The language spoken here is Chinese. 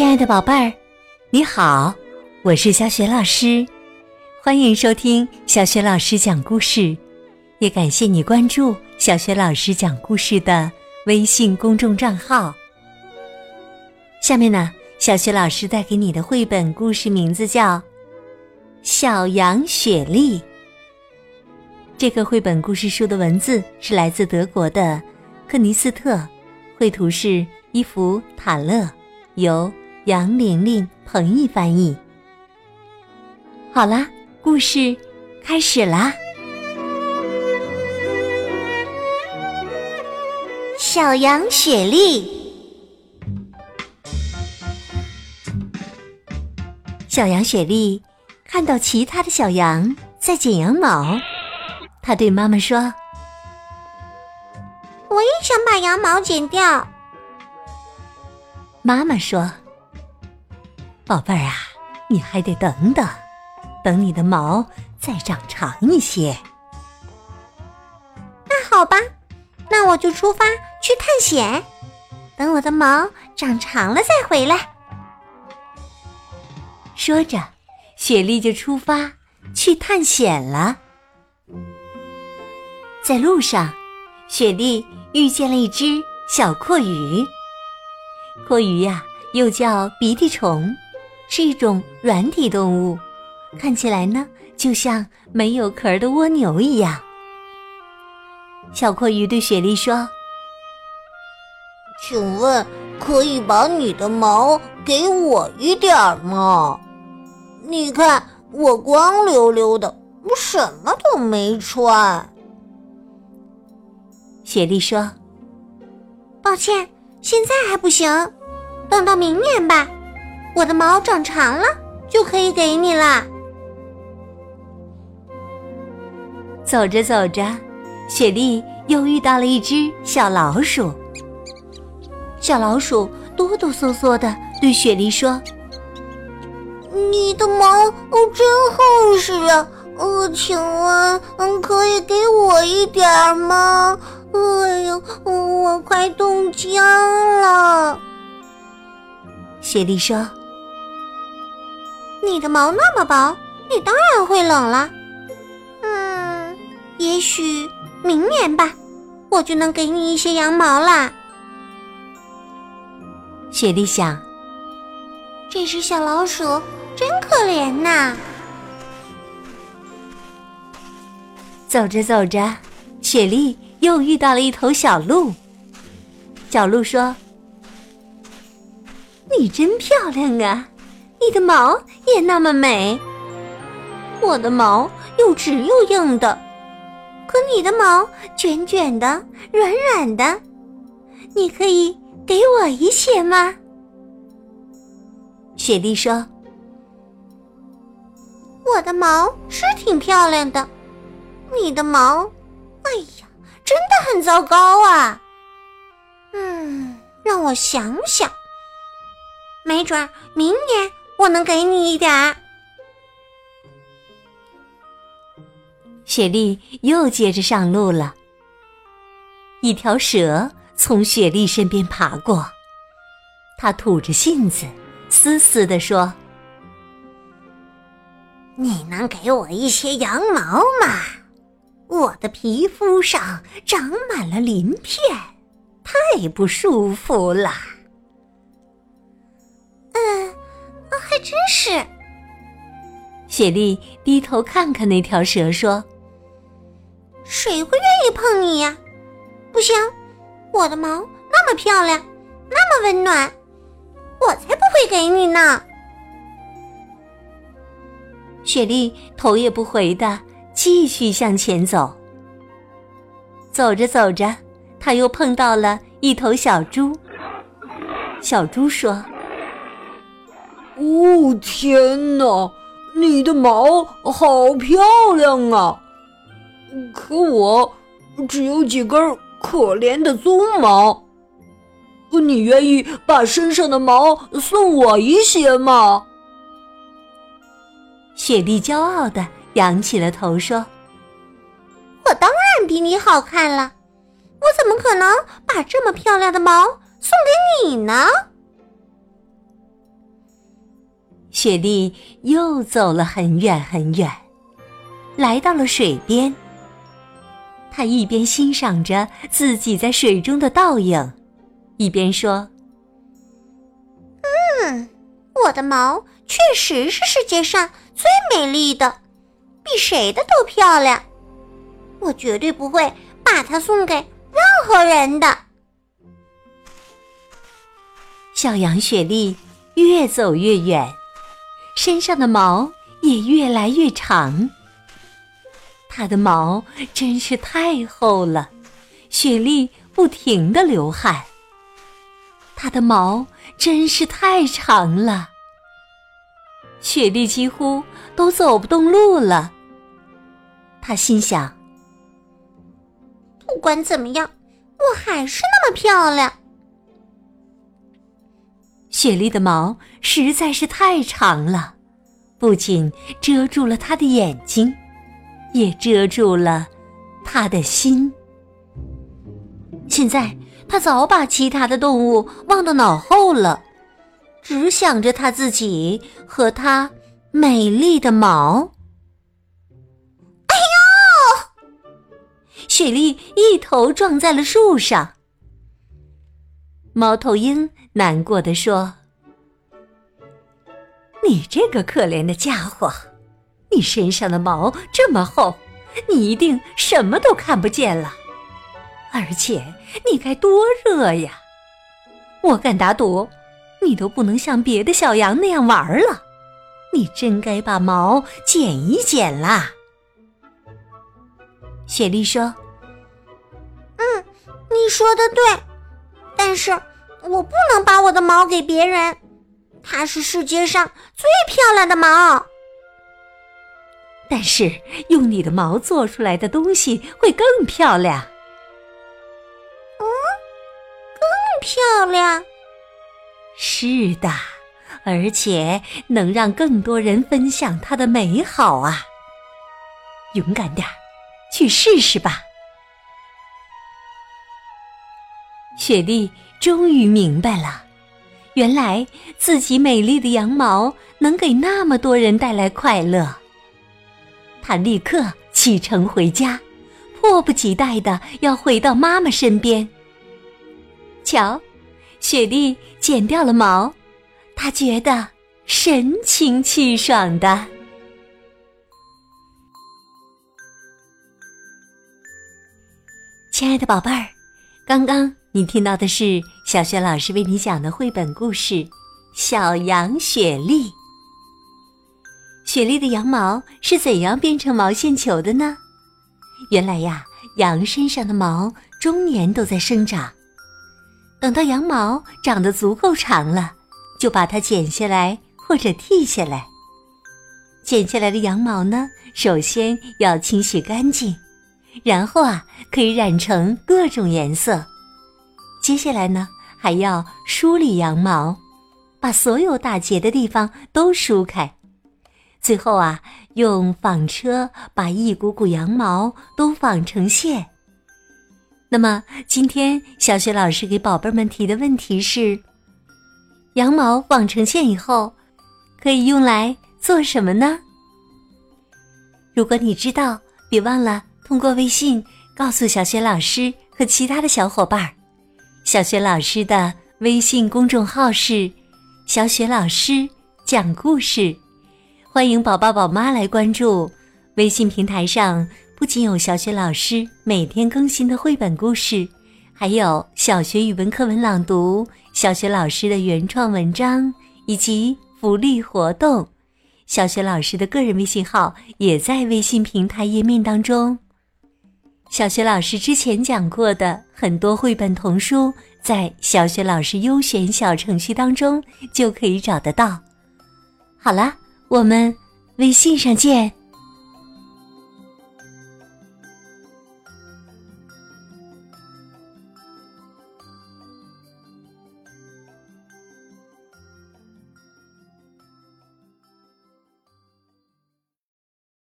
亲爱的宝贝儿，你好，我是小雪老师，欢迎收听小雪老师讲故事，也感谢你关注小雪老师讲故事的微信公众账号。下面呢，小雪老师带给你的绘本故事名字叫《小羊雪莉》。这个绘本故事书的文字是来自德国的克尼斯特，绘图是伊芙·塔勒，由。杨玲玲、彭毅翻译。好啦，故事开始啦！小羊雪莉，小羊雪莉看到其他的小羊在剪羊毛，她对妈妈说：“我也想把羊毛剪掉。”妈妈说。宝贝儿啊，你还得等等，等你的毛再长长一些。那好吧，那我就出发去探险，等我的毛长长了再回来。说着，雪莉就出发去探险了。在路上，雪莉遇见了一只小阔鱼。阔鱼呀，又叫鼻涕虫。是一种软体动物，看起来呢就像没有壳的蜗牛一样。小阔鱼对雪莉说：“请问可以把你的毛给我一点吗？你看我光溜溜的，我什么都没穿。”雪莉说：“抱歉，现在还不行，等到明年吧。”我的毛长长了，就可以给你啦。走着走着，雪莉又遇到了一只小老鼠。小老鼠哆哆嗦嗦的对雪莉说：“你的毛哦真厚实啊，呃，请问嗯可以给我一点吗？哎呦，我快冻僵了。”雪莉说。你的毛那么薄，你当然会冷了。嗯，也许明年吧，我就能给你一些羊毛啦。雪莉想，这只小老鼠真可怜呐。走着走着，雪莉又遇到了一头小鹿。小鹿说：“你真漂亮啊！”你的毛也那么美，我的毛又直又硬的，可你的毛卷卷的、软软的，你可以给我一些吗？雪莉说：“我的毛是挺漂亮的，你的毛，哎呀，真的很糟糕啊。嗯，让我想想，没准儿明年。”我能给你一点儿。雪莉又接着上路了。一条蛇从雪莉身边爬过，它吐着信子，嘶嘶地说：“你能给我一些羊毛吗？我的皮肤上长满了鳞片，太不舒服了。”雪莉低头看看那条蛇，说：“谁会愿意碰你呀？不行，我的毛那么漂亮，那么温暖，我才不会给你呢。”雪莉头也不回的继续向前走。走着走着，她又碰到了一头小猪。小猪说。哦天哪，你的毛好漂亮啊！可我只有几根可怜的鬃毛。你愿意把身上的毛送我一些吗？雪莉骄傲的仰起了头说：“我当然比你好看了，我怎么可能把这么漂亮的毛送给你呢？”雪莉又走了很远很远，来到了水边。她一边欣赏着自己在水中的倒影，一边说：“嗯，我的毛确实是世界上最美丽的，比谁的都漂亮。我绝对不会把它送给任何人的。”小羊雪莉越走越远。身上的毛也越来越长，它的毛真是太厚了，雪莉不停的流汗。它的毛真是太长了，雪莉几乎都走不动路了。她心想：不管怎么样，我还是那么漂亮。雪莉的毛实在是太长了，不仅遮住了她的眼睛，也遮住了她的心。现在，她早把其他的动物忘到脑后了，只想着她自己和她美丽的毛。哎呦！雪莉一头撞在了树上。猫头鹰难过的说：“你这个可怜的家伙，你身上的毛这么厚，你一定什么都看不见了。而且你该多热呀！我敢打赌，你都不能像别的小羊那样玩了。你真该把毛剪一剪啦。”雪莉说：“嗯，你说的对。”但是我不能把我的毛给别人，它是世界上最漂亮的毛。但是用你的毛做出来的东西会更漂亮。嗯，更漂亮。是的，而且能让更多人分享它的美好啊！勇敢点儿，去试试吧。雪莉终于明白了，原来自己美丽的羊毛能给那么多人带来快乐。她立刻启程回家，迫不及待的要回到妈妈身边。瞧，雪莉剪掉了毛，她觉得神清气爽的。亲爱的宝贝儿，刚刚。你听到的是小雪老师为你讲的绘本故事《小羊雪莉》。雪莉的羊毛是怎样变成毛线球的呢？原来呀，羊身上的毛终年都在生长，等到羊毛长得足够长了，就把它剪下来或者剃下来。剪下来的羊毛呢，首先要清洗干净，然后啊，可以染成各种颜色。接下来呢，还要梳理羊毛，把所有打结的地方都梳开。最后啊，用纺车把一股股羊毛都纺成线。那么，今天小雪老师给宝贝们提的问题是：羊毛纺成线以后，可以用来做什么呢？如果你知道，别忘了通过微信告诉小雪老师和其他的小伙伴儿。小雪老师的微信公众号是“小雪老师讲故事”，欢迎宝宝宝妈来关注。微信平台上不仅有小雪老师每天更新的绘本故事，还有小学语文课文朗读、小雪老师的原创文章以及福利活动。小雪老师的个人微信号也在微信平台页面当中。小学老师之前讲过的很多绘本童书，在小学老师优选小程序当中就可以找得到。好了，我们微信上见。